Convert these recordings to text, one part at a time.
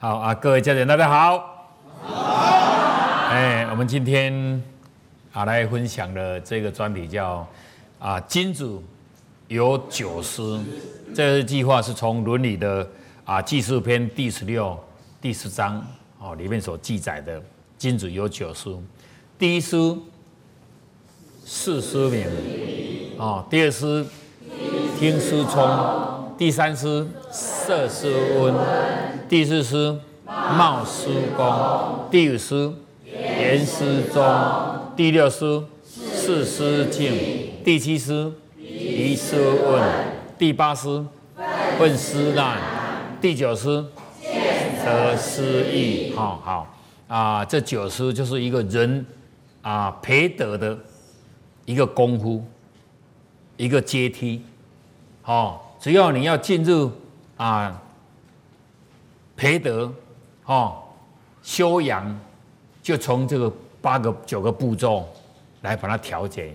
好啊，各位家人，大家好。好哎，我们今天啊来分享的这个专题叫啊金子有九思，这句话是从《伦理》的啊记述篇第十六、第十章哦里面所记载的。金子有九思，第一思四思明，哦，第二思听思聪，第三思色思温，第四思貌思恭，第五师言思忠，第六师事师敬，第七师疑师问，第八师问师难，第九师得思义。好好。啊，这九师就是一个人啊培德的一个功夫，一个阶梯。哦，只要你要进入啊培德，哦修养，就从这个八个九个步骤来把它调节。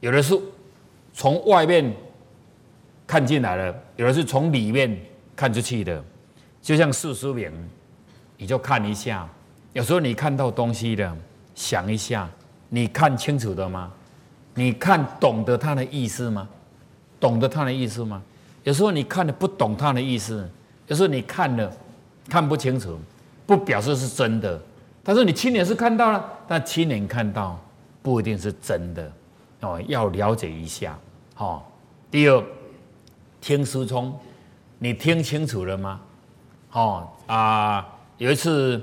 有的是从外面看进来的，有的是从里面看出去的，就像四书名。你就看一下，有时候你看到东西的，想一下，你看清楚的吗？你看懂得它的意思吗？懂得它的意思吗？有时候你看的不懂它的意思，有时候你看了看不清楚，不表示是真的。但是你亲眼是看到了，但亲眼看到不一定是真的哦，要了解一下。好，第二，听书聪，你听清楚了吗？好啊。有一次，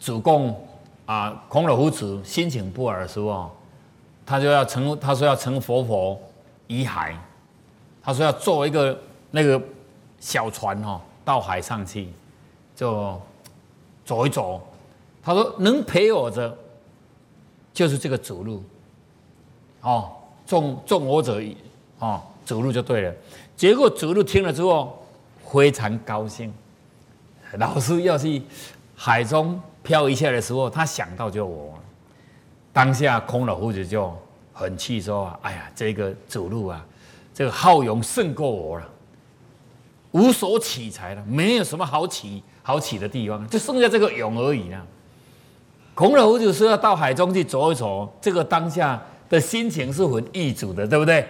主公啊，孔老夫子心情不好的时候，他就要成，他说要成佛佛遗骸，他说要做一个那个小船哈，到海上去，就走一走。他说能陪我的，就是这个主路，哦，众众我者，哦，走路就对了。结果走路听了之后。非常高兴，老师要去海中漂一下的时候，他想到就我。当下空老夫子就很气说：“哎呀，这个走路啊，这个好勇胜过我了，无所取材了，没有什么好起好起的地方，就剩下这个勇而已了。”孔老夫子说要到海中去走一走，这个当下的心情是很易主的，对不对？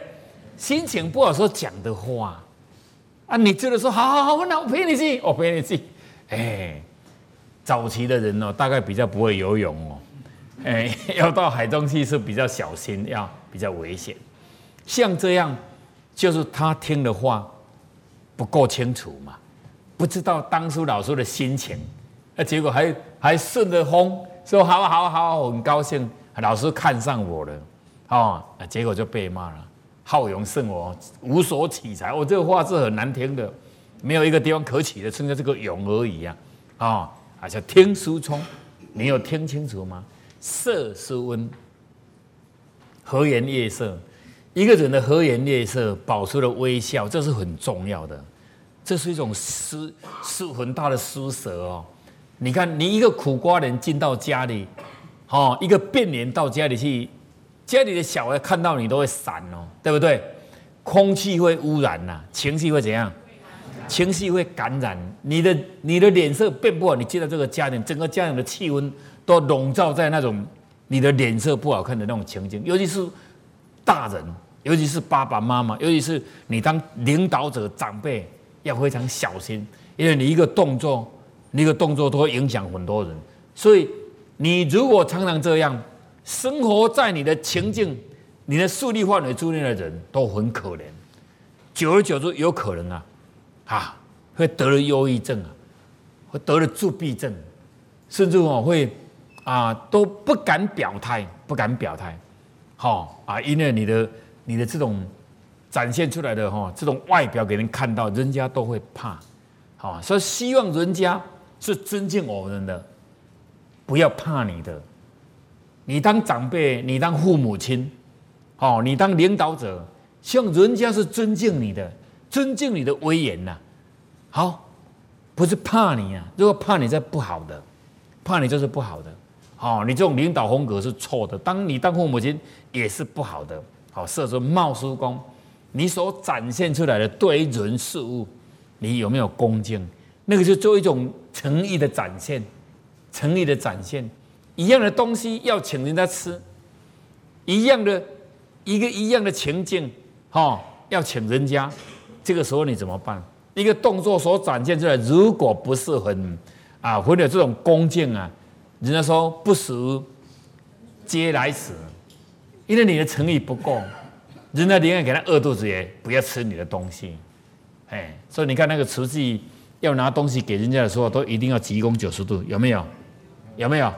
心情不好说讲的话。啊，你觉得说好好好，我那我陪你去，我陪你去。哎，早期的人哦，大概比较不会游泳哦，哎，要到海中去是比较小心，要比较危险。像这样，就是他听的话不够清楚嘛，不知道当初老师的心情，那结果还还顺着风说好好好，很高兴，老师看上我了，哦，结果就被骂了。好勇胜我，无所取材。我这个话是很难听的，没有一个地方可取的，剩下这个勇而已呀！啊，而且听书聪，你有听清楚吗？色书温，和颜悦色。一个人的和颜悦色，保持了微笑，这是很重要的。这是一种施施很大的施舍哦。你看，你一个苦瓜人进到家里，哦，一个变脸到家里去。家里的小孩看到你都会闪哦，对不对？空气会污染呐，情绪会怎样？情绪会感染你的，你的脸色变不好。你进到这个家庭，整个家庭的气温都笼罩在那种你的脸色不好看的那种情景。尤其是大人，尤其是爸爸妈妈，尤其是你当领导者、长辈，要非常小心，因为你一个动作，你一个动作都会影响很多人。所以你如果常常这样。生活在你的情境，你的树立范围之内的人都很可怜，久而久之有可能啊，啊，会得了忧郁症啊，会得了自闭症，甚至我会啊都不敢表态，不敢表态，好啊，因为你的你的这种展现出来的哈这种外表给人看到，人家都会怕，好，所以希望人家是尊敬我们的，不要怕你的。你当长辈，你当父母亲，哦，你当领导者，希望人家是尊敬你的，尊敬你的威严呐。好，不是怕你啊，如果怕你，这不好的，怕你就是不好的。哦，你这种领导风格是错的。当你当父母亲也是不好的。好，设置冒失功，你所展现出来的对人事物你有没有恭敬？那个就做一种诚意的展现，诚意的展现。一样的东西要请人家吃，一样的一个一样的情境，哈，要请人家，这个时候你怎么办？一个动作所展现出来，如果不是很啊，或者这种恭敬啊，人家说不食嗟来迟，因为你的诚意不够，人家宁愿给他饿肚子也不要吃你的东西，哎，所以你看那个厨具要拿东西给人家的时候，都一定要鞠躬九十度，有没有？有没有？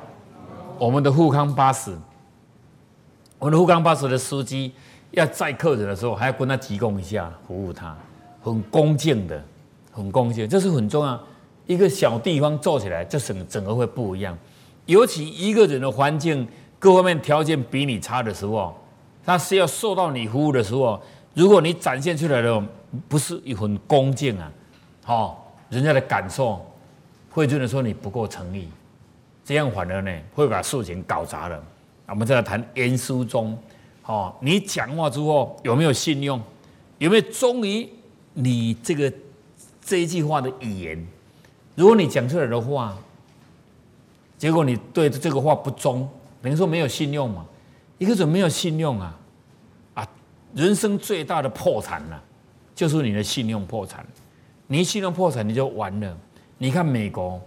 我们的富康巴士，我们的富康巴士的司机要载客人的时候，还要跟他鞠躬一下，服务他。很恭敬的，很恭敬，这是很重要。一个小地方做起来，这整整个会不一样。尤其一个人的环境各方面条件比你差的时候，他是要受到你服务的时候，如果你展现出来的不是一份恭敬啊，好，人家的感受会觉得说你不够诚意，这样反而呢会把事情搞砸了。我们再来谈言书中，哦，你讲话之后有没有信用，有没有忠于？你这个这一句话的语言，如果你讲出来的话，结果你对这个话不忠，等于说没有信用嘛？一个人没有信用啊，啊，人生最大的破产了，就是你的信用破产。你信用破产，你就完了。你看美国，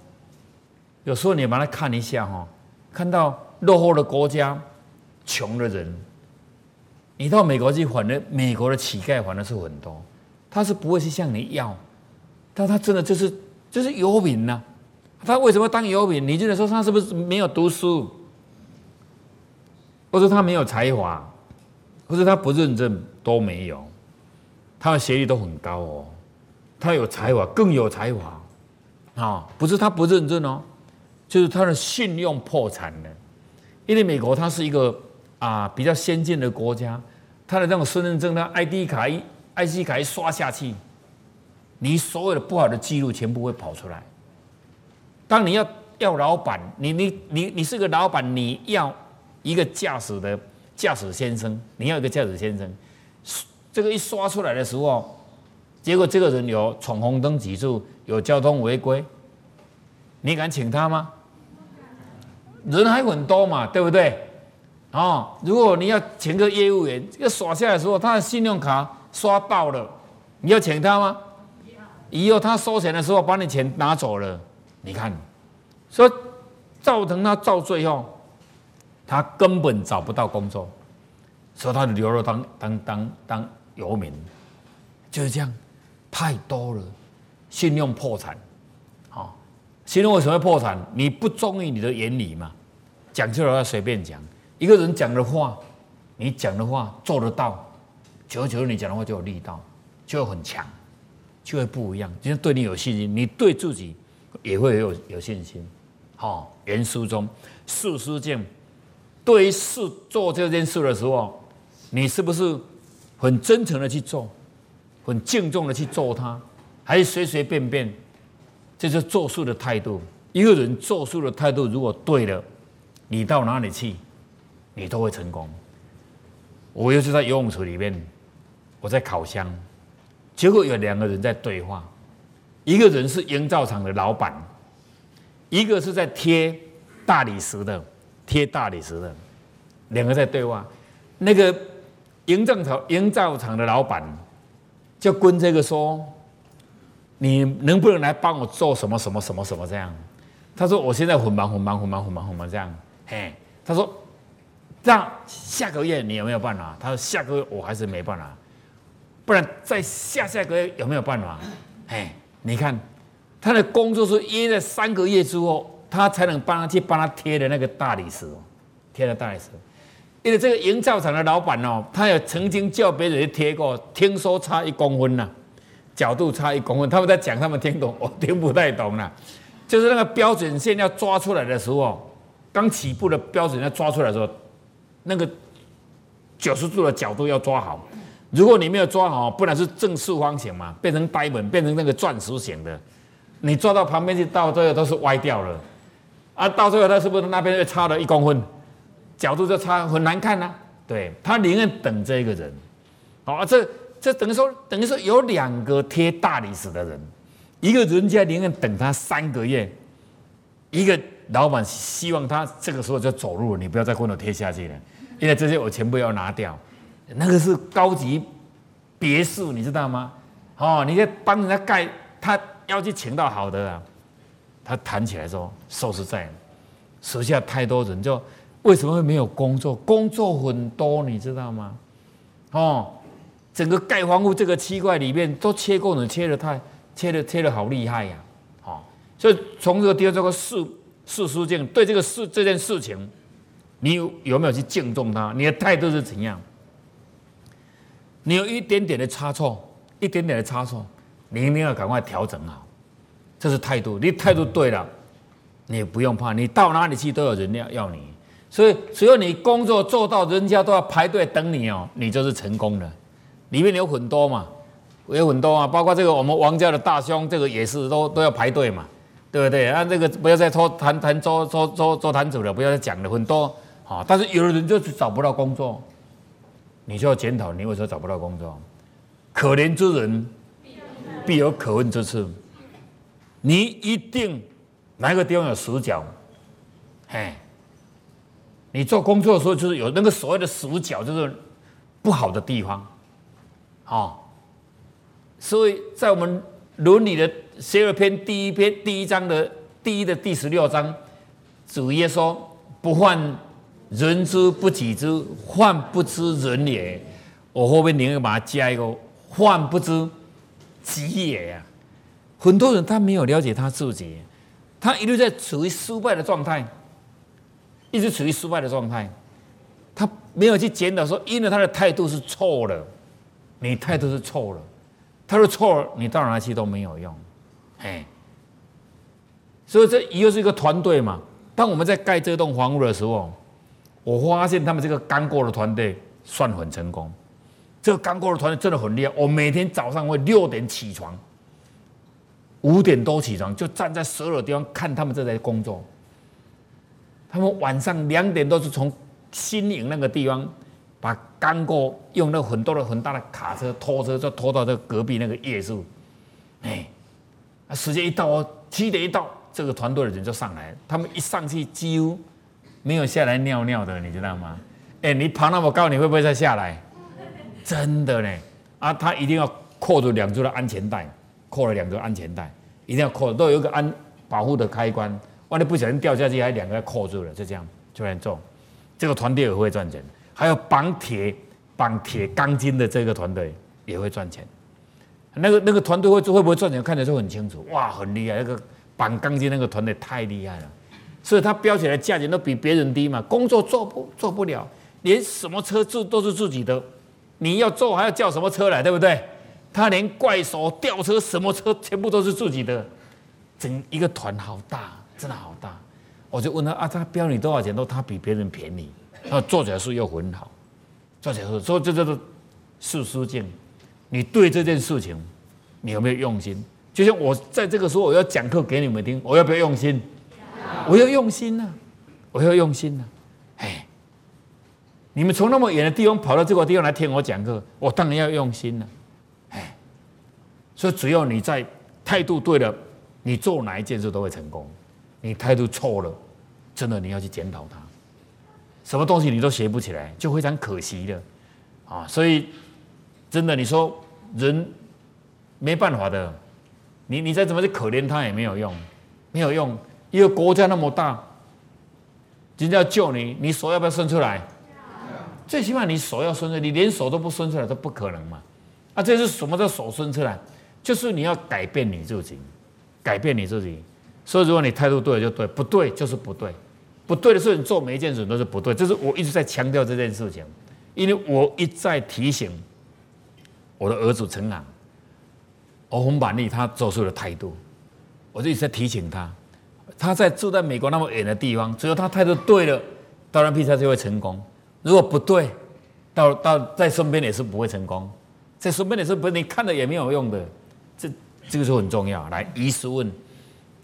有时候你把它看一下哈，看到落后的国家、穷的人，你到美国去，反正美国的乞丐反的是很多。他是不会去向你要，但他真的就是就是游民呐。他为什么当游民？你就得说他是不是没有读书，或者他没有才华，或者他不认真都没有。他的学历都很高哦，他有才华，更有才华啊！不是他不认真哦，就是他的信用破产了。因为美国它是一个啊比较先进的国家，他的那种身份证、他 ID 卡一。IC 卡一刷下去，你所有的不好的记录全部会跑出来。当你要要老板，你你你你是个老板，你要一个驾驶的驾驶先生，你要一个驾驶先生，这个一刷出来的时候，结果这个人有闯红灯记住，有交通违规，你敢请他吗？人还很多嘛，对不对？哦，如果你要请个业务员，这个刷下来的时候，他的信用卡。刷爆了，你要请他吗？以后他收钱的时候把你钱拿走了，你看，说造成他到最后，他根本找不到工作，所以他流落当当当当游民，就是这样，太多了，信用破产，好，信用为什么会破产？你不忠于你的原理嘛，讲出来要随便讲，一个人讲的话，你讲的话做得到。久而久之，你讲的话就有力道，就会很强，就会不一样。就是对你有信心，你对自己也会有有信心。好，原书中四师敬，对于事做这件事的时候，你是不是很真诚的去做，很敬重的去做它，还是随随便便？这是做事的态度。一个人做事的态度如果对了，你到哪里去，你都会成功。我又是在游泳池里面。我在烤箱，结果有两个人在对话，一个人是营造厂的老板，一个是在贴大理石的，贴大理石的，两个在对话。那个营造厂营造厂的老板就跟这个说：“你能不能来帮我做什么什么什么什么这样？”他说：“我现在很忙很忙很忙很忙很忙这样。”嘿，他说：“那下个月你有没有办法？”他说：“下个月我还是没办法。”不然在下下个月有没有办法？哎，你看他的工作是约在三个月之后，他才能帮他去帮他贴的那个大理石，贴的大理石。因为这个营造厂的老板哦，他也曾经叫别人去贴过，听说差一公分呐，角度差一公分。他们在讲，他们听懂，我听不太懂了。就是那个标准线要抓出来的时候，刚起步的标准要抓出来的时候，那个九十度的角度要抓好。如果你没有抓好，不然是正四方形嘛，变成呆本，变成那个钻石形的，你抓到旁边去，到最后都是歪掉了，啊，到最后他是不是那边又差了一公分，角度就差，很难看呐。对他宁愿等这个人，好，啊这这等于说等于说有两个贴大理石的人，一个人家宁愿等他三个月，一个老板希望他这个时候就走路，你不要再跟我贴下去了，因为这些我全部要拿掉。那个是高级别墅，你知道吗？哦，你在帮人家盖，他要去请到好的啊。他谈起来说，说实在，手下太多人就为什么会没有工作？工作很多，你知道吗？哦，整个盖房屋这个区块里面都切工人切的太切的切的好厉害呀！好，所以从这个第二这个事事书件对这个事这件事情，你有有没有去敬重他？你的态度是怎样？你有一点点的差错，一点点的差错，你一定要赶快调整好，这是态度。你态度对了，你不用怕，你到哪里去都有人要要你。所以只要你工作做到，人家都要排队等你哦，你就是成功的。里面有很多嘛，有很多啊，包括这个我们王家的大兄，这个也是都都要排队嘛，对不对？啊，这个不要再说谈谈周周周周谈主了，不要再讲了，很多啊。但是有的人就是找不到工作。你就要检讨，你为什么找不到工作？可怜之人必有可恨之处。你一定哪个地方有死角？嘿，你做工作的时候就是有那个所谓的死角，就是不好的地方。好，所以在我们伦理的十二篇第一篇第一章的第一的第十六章，主耶稣不患。人之不己知，患不知人也。我后面宁愿把它加一个“患不知己也”呀。很多人他没有了解他自己，他一直在处于失败的状态，一直处于失败的状态。他没有去检讨说，因为他的态度是错了，你态度是错了，他说错了，你到哪去都没有用。哎，所以这又是一个团队嘛。当我们在盖这栋房屋的时候。我发现他们这个刚过的团队算很成功，这个刚过的团队真的很厉害。我每天早上会六点起床，五点多起床，就站在所有地方看他们正在工作。他们晚上两点都是从新营那个地方把刚过用那很多的很大的卡车拖车，就拖到这隔壁那个夜市。哎，时间一到哦，七点一到，这个团队的人就上来，他们一上去几乎。没有下来尿尿的，你知道吗？哎，你爬那么高，你会不会再下来？真的呢，啊，他一定要扣住两只的安全带，扣了两个安全带，一定要扣，都有一个安保护的开关，万一不小心掉下去，还两个要扣住了，就这样就很重。这个团队也会赚钱，还有绑铁、绑铁钢筋的这个团队也会赚钱。那个那个团队会会不会赚钱，看起来就很清楚。哇，很厉害，那个绑钢筋那个团队太厉害了。所以他标起来价钱都比别人低嘛，工作做不做不了，连什么车自都是自己的，你要做还要叫什么车来，对不对？他连怪手吊车什么车全部都是自己的，整一个团好大，真的好大。我就问他啊，他标你多少钱？都他比别人便宜，他做起来是又很好，做起来是所以这叫做事书镜。你对这件事情，你有没有用心？就像我在这个时候我要讲课给你们听，我要不要用心？我要用心呐，我要用心呐，哎，你们从那么远的地方跑到这个地方来听我讲课，我当然要用心了，所以只要你在态度对了，你做哪一件事都会成功。你态度错了，真的你要去检讨它，什么东西你都学不起来，就非常可惜的啊。所以真的，你说人没办法的，你你再怎么去可怜他也没有用，没有用。一个国家那么大，人家要救你，你手要不要伸出来？最起码你手要伸出来，你连手都不伸出来都不可能嘛。啊，这是什么叫手伸出来？就是你要改变你自己，改变你自己。所以如果你态度对了就对，不对就是不对，不对的事情做每一件事都是不对。这是我一直在强调这件事情，因为我一再提醒我的儿子陈朗，欧红板利他做事的态度，我就一直在提醒他。他在住在美国那么远的地方，只要他态度对了，当然披萨就会成功。如果不对，到到在身边也是不会成功，在身边也是不，你看了也没有用的。这这个就很重要。来，疑是问，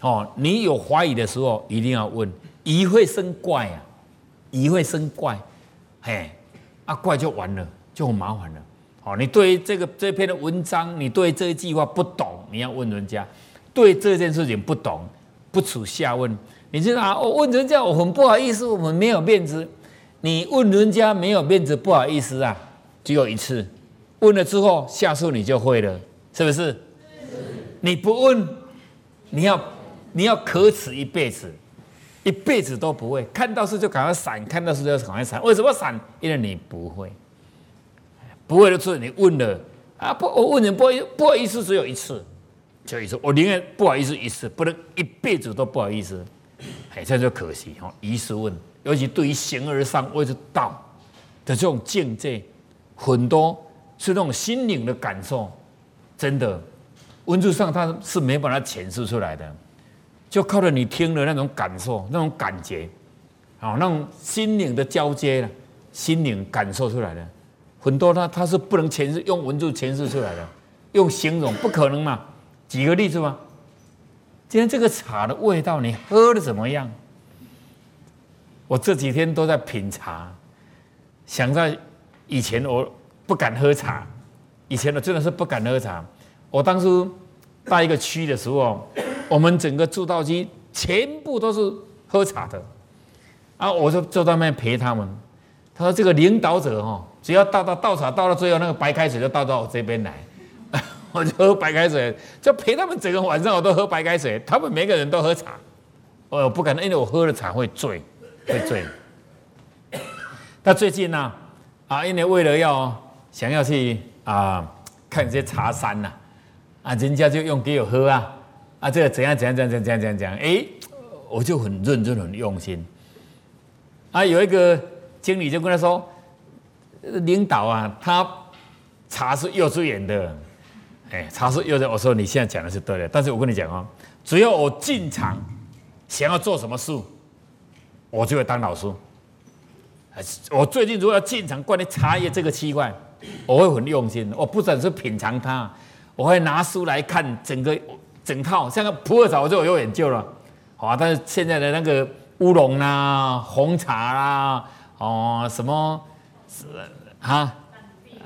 哦，你有怀疑的时候一定要问，疑会生怪啊，疑会生怪，嘿，啊怪就完了，就很麻烦了。哦，你对这个这篇的文章，你对这一句话不懂，你要问人家。对这件事情不懂，不耻下问。你知道啊？我问人家，我很不好意思，我们没有面子。你问人家没有面子，不好意思啊，只有一次。问了之后，下次你就会了，是不是？你不问，你要你要可耻一辈子，一辈子都不会。看到事就赶快闪，看到事就赶快闪。为什么闪？因为你不会，不会的时你问了啊，不，我问人不好意思，不好意思，只有一次，就一次。我宁愿不好意思一次，不能一辈子都不好意思。哎，这就可惜哈。一次问，尤其对于形而上谓之道的这种境界，很多是那种心灵的感受，真的文字上它是没把它诠释出来的，就靠着你听的那种感受、那种感觉，啊，那种心灵的交接了，心灵感受出来的，很多它它是不能诠释，用文字诠释出来的，用形容不可能嘛。举个例子嘛。今天这个茶的味道，你喝的怎么样？我这几天都在品茶，想在以前我不敢喝茶，以前我真的是不敢喝茶。我当初带一个区的时候，我们整个助道机全部都是喝茶的，啊，我就坐在那边陪他们。他说：“这个领导者哈，只要倒到倒茶倒到最后，那个白开水就倒到我这边来。”我就喝白开水，就陪他们整个晚上，我都喝白开水。他们每个人都喝茶，我不敢，因为我喝了茶会醉，会醉。那最近呢，啊，因为为了要想要去啊看这些茶山呐，啊人家就用给我喝啊，啊，这个怎样怎样怎样怎样怎样怎样，哎，我就很认真很用心。啊，有一个经理就跟他说，领导啊，他茶是幼稚园的。哎，茶是又在我说你现在讲的是对的，但是我跟你讲哦，只要我进场想要做什么事，我就会当老师。我最近如果要进场关于茶叶这个区块，我会很用心，我不只是品尝它，我会拿书来看整个整套，像个普洱茶我就有研究了，好啊。但是现在的那个乌龙啦、红茶啦，哦什么是啊？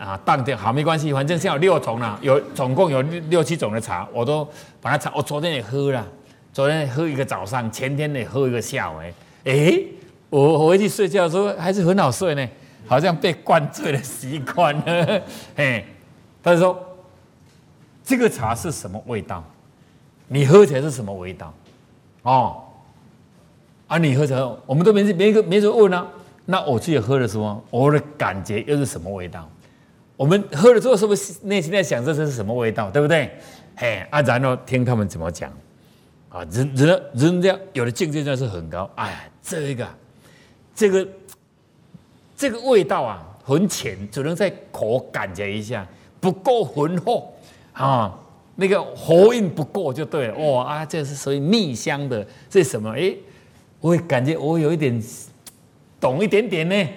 啊，淡定好没关系，反正现在有六种了，有总共有六六七种的茶，我都把它茶。我昨天也喝了，昨天喝一个早上，前天也喝一个下午。哎，我回去睡觉的时候还是很好睡呢，好像被灌醉的习惯了。哎，他说这个茶是什么味道？你喝起来是什么味道？哦，啊，你喝起来，我们都没没个没人问啊。那我自己喝的时候，我的感觉又是什么味道？我们喝了之后，是不是内心在想这是什么味道，对不对？嘿，啊，然后听他们怎么讲，啊，人人人家有的境界真是很高，哎，这一个，这个，这个味道啊，很浅，只能在口感觉一下，不够浑厚啊，那个喉韵不过就对了。哇啊，这是属于逆香的，这什么？哎，我会感觉我有一点懂一点点呢，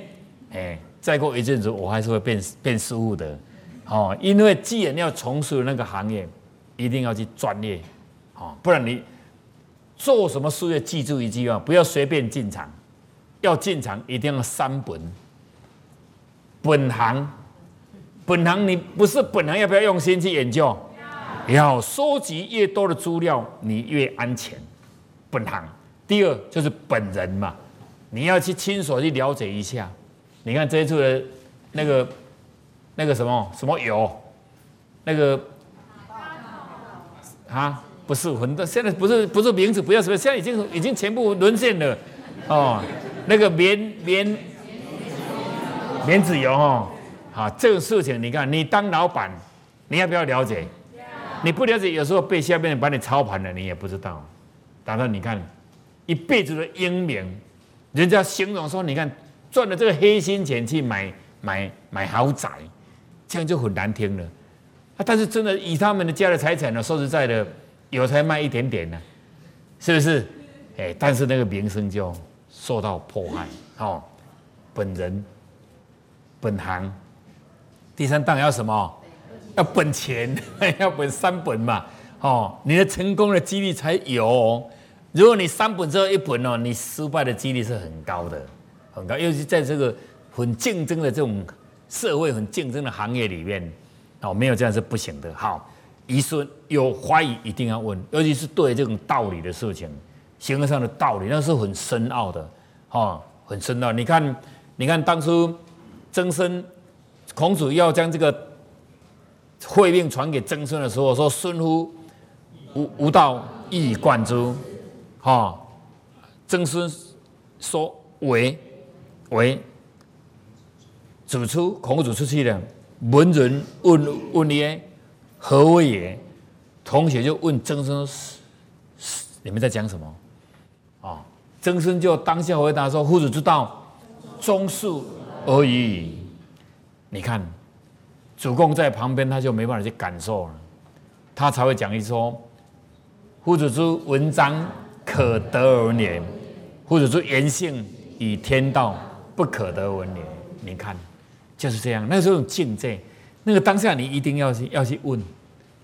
哎。再过一阵子，我还是会变变失误的，哦，因为既然要从事那个行业，一定要去专业，哦，不然你做什么事业，记住一句话，不要随便进场，要进场一定要三本，本行，本行你不是本行，要不要用心去研究？要收集越多的资料，你越安全。本行，第二就是本人嘛，你要去亲手去了解一下。你看这一次的那个那个什么什么油，那个啊，不是很多，现在不是不是名字，不要什么，现在已经已经全部沦陷了哦。那个棉棉棉籽油哦，好，这个事情你看，你当老板，你要不要了解？你不了解，有时候被下面人把你操盘了，你也不知道。当然，你看一辈子的英明，人家形容说，你看。赚了这个黑心钱去买买买豪宅，这样就很难听了啊！但是真的以他们的家的财产呢，说实在的，有才卖一点点呢，是不是？哎，但是那个名声就受到迫害哦。本人本行，第三档要什么？要本钱，要本三本嘛。哦，你的成功的几率才有。如果你三本只有一本哦，你失败的几率是很高的。很高，尤其在这个很竞争的这种社会、很竞争的行业里面，哦，没有这样是不行的。好，疑孙有怀疑一定要问，尤其是对这种道理的事情，形而上的道理，那是很深奥的，哈，很深奥。你看，你看当初曾参，孔子要将这个会命传给曾孙的时候，说：“孙乎无无道，一以贯之。”哈，曾孙说：“为为。”指出孔子出去了，文人问问曰：“何为也？”同学就问曾孙：“你们在讲什么？”啊，曾孙就当下回答说：“夫子之道，忠恕而已。”你看，主公在旁边，他就没办法去感受了，他才会讲一说：“夫子之文章可得而言，夫子之言性与天道不可得而言。”你看。就是这样，那时候境界，那个当下你一定要去要去问，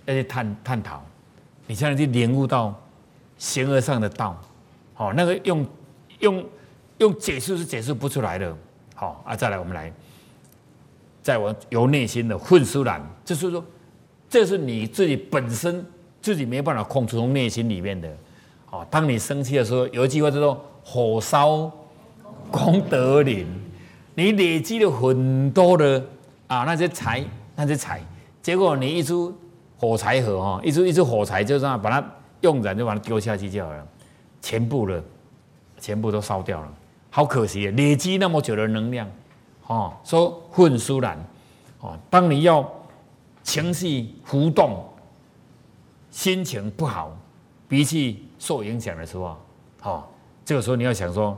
要去探探讨，你才能去领悟到形而上的道。好，那个用用用解释是解释不出来的。好啊，再来我们来，在我由内心的混出来，就是说，这是你自己本身自己没办法控制从内心里面的。哦，当你生气的时候，有一句话叫做“火烧功德林”。你累积了很多的啊那些财那些财，结果你一出火柴盒哈，一出一出火柴就这样把它用燃就把它丢下去就好了，全部的全部都烧掉了，好可惜累积那么久的能量，哦，说混疏然，哦，当你要情绪浮动，心情不好，脾气受影响的时候，哦，这个时候你要想说。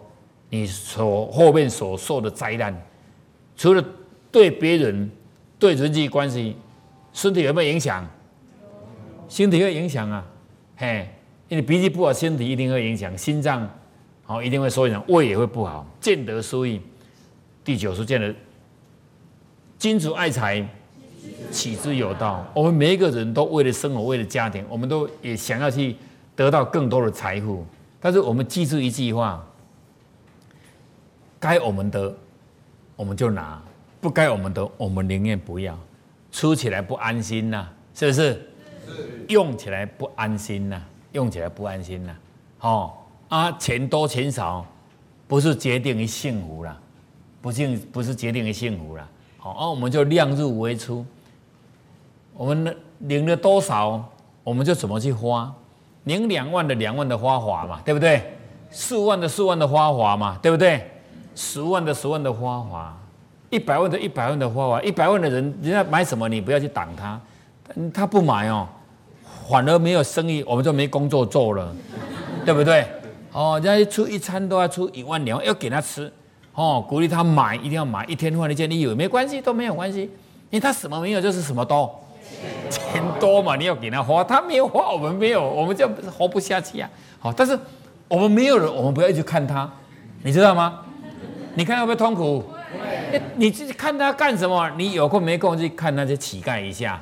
你所后面所受的灾难，除了对别人、对人际关系、身体有没有影响？身体会影响啊，嘿，因为脾气不好，身体一定会影响，心脏好一定会受影响，胃也会不好。见得所以第九是见得，君主爱财，取之有道。我们每一个人都为了生活，为了家庭，我们都也想要去得到更多的财富，但是我们记住一句话。该我们的，我们就拿；不该我们的，我们宁愿不要。出起来不安心呐，是不是？是。用起来不安心呐，用起来不安心呐。哦啊，钱多钱少，不是决定于幸福啦，不幸不是决定于幸福啦。好啊，我们就量入为出。我们领了多少，我们就怎么去花。领两万的两万的花法嘛，对不对？四万的四万的花法嘛，对不对？十万的十万的花花，一百万的一百万的花花，一百万的人，人家买什么你不要去挡他，他不买哦，反而没有生意，我们就没工作做了，对不对？哦，人家出一餐都要出一万两，要给他吃，哦，鼓励他买，一定要买，一天换一件你有没关系，都没有关系，因为他什么没有就是什么多，钱多嘛，你要给他花，他没有花，我们没有，我们就活不下去啊。好，但是我们没有人，我们不要一直看他，你知道吗？你看会不会痛苦？你去看他干什么？你有空没空去看那些乞丐一下，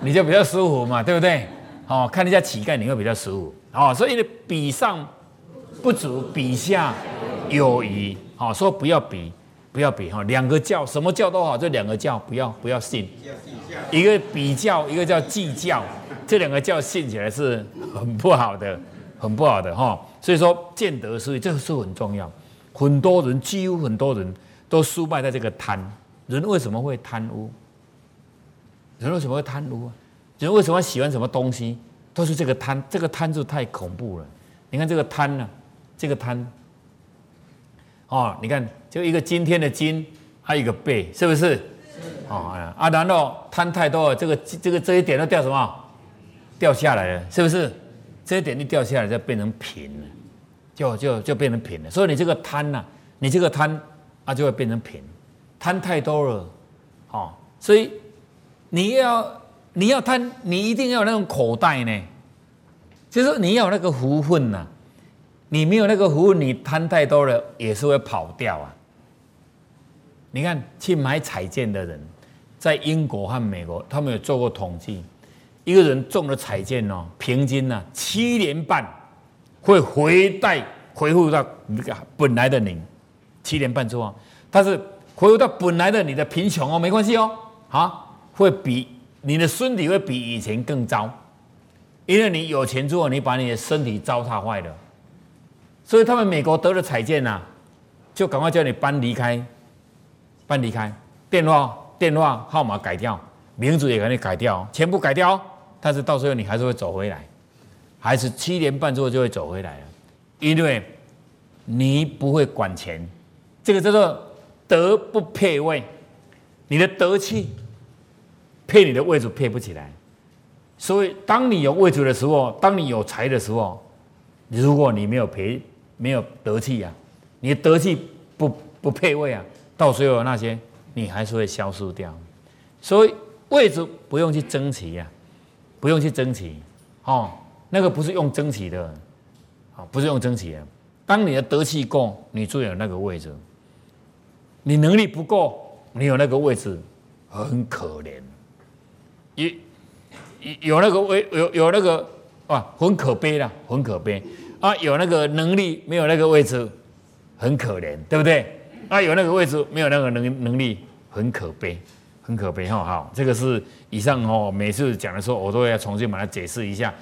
你就比较舒服嘛，对不对？哦，看一下乞丐你会比较舒服。哦，所以呢，比上不足，比下有余。好，说不要比，不要比哈。两个教，什么教都好，这两个教不要不要信。一个比较，一个叫计较，这两个教信起来是很不好的，很不好的哈。所以说见得失，这个是很重要。很多人，几乎很多人都输败在这个贪。人为什么会贪污？人为什么会贪污啊？人为什么喜欢什么东西？都是这个贪。这个贪字太恐怖了。你看这个贪呢，这个贪，哦，你看就一个今天的今，还有一个背，是不是？哦啊，然后贪太多了，这个这个这一点都掉什么？掉下来了，是不是？这一点一掉下来就变成平了。就就就变成平了，所以你这个贪呐，你这个贪啊就会变成平，贪太多了，哦，所以你要你要贪，你一定要有那种口袋呢，就是你要有那个福分呐，你没有那个福分，你贪太多了也是会跑掉啊。你看去买彩券的人，在英国和美国，他们有做过统计，一个人中了彩券哦，平均呢七年半。会回带回复到那个本来的你，七年半之后，但是回复到本来的你的贫穷哦，没关系哦，啊，会比你的身体会比以前更糟，因为你有钱之后，你把你的身体糟蹋坏了。所以他们美国得了彩券呐，就赶快叫你搬离开，搬离开，电话电话号码改掉，名字也给你改掉，全部改掉。但是到时候你还是会走回来，还是七年半之后就会走回来了，因为你不会管钱，这个叫做德不配位，你的德气。配你的位置配不起来，所以当你有位置的时候，当你有财的时候，如果你没有赔没有德气呀，你的德气不不配位啊，到时候那些你还是会消失掉。所以位置不用去争取呀，不用去争取，哦，那个不是用争取的，啊，不是用争取的。当你的德气够，你就有那个位置；你能力不够，你有那个位置，很可怜。有有那个位有有那个啊，很可悲啦，很可悲啊！有那个能力没有那个位置，很可怜，对不对？啊，有那个位置没有那个能能力，很可悲，很可悲哈！好，这个是以上哦，每次讲的时候，我都要重新把它解释一下。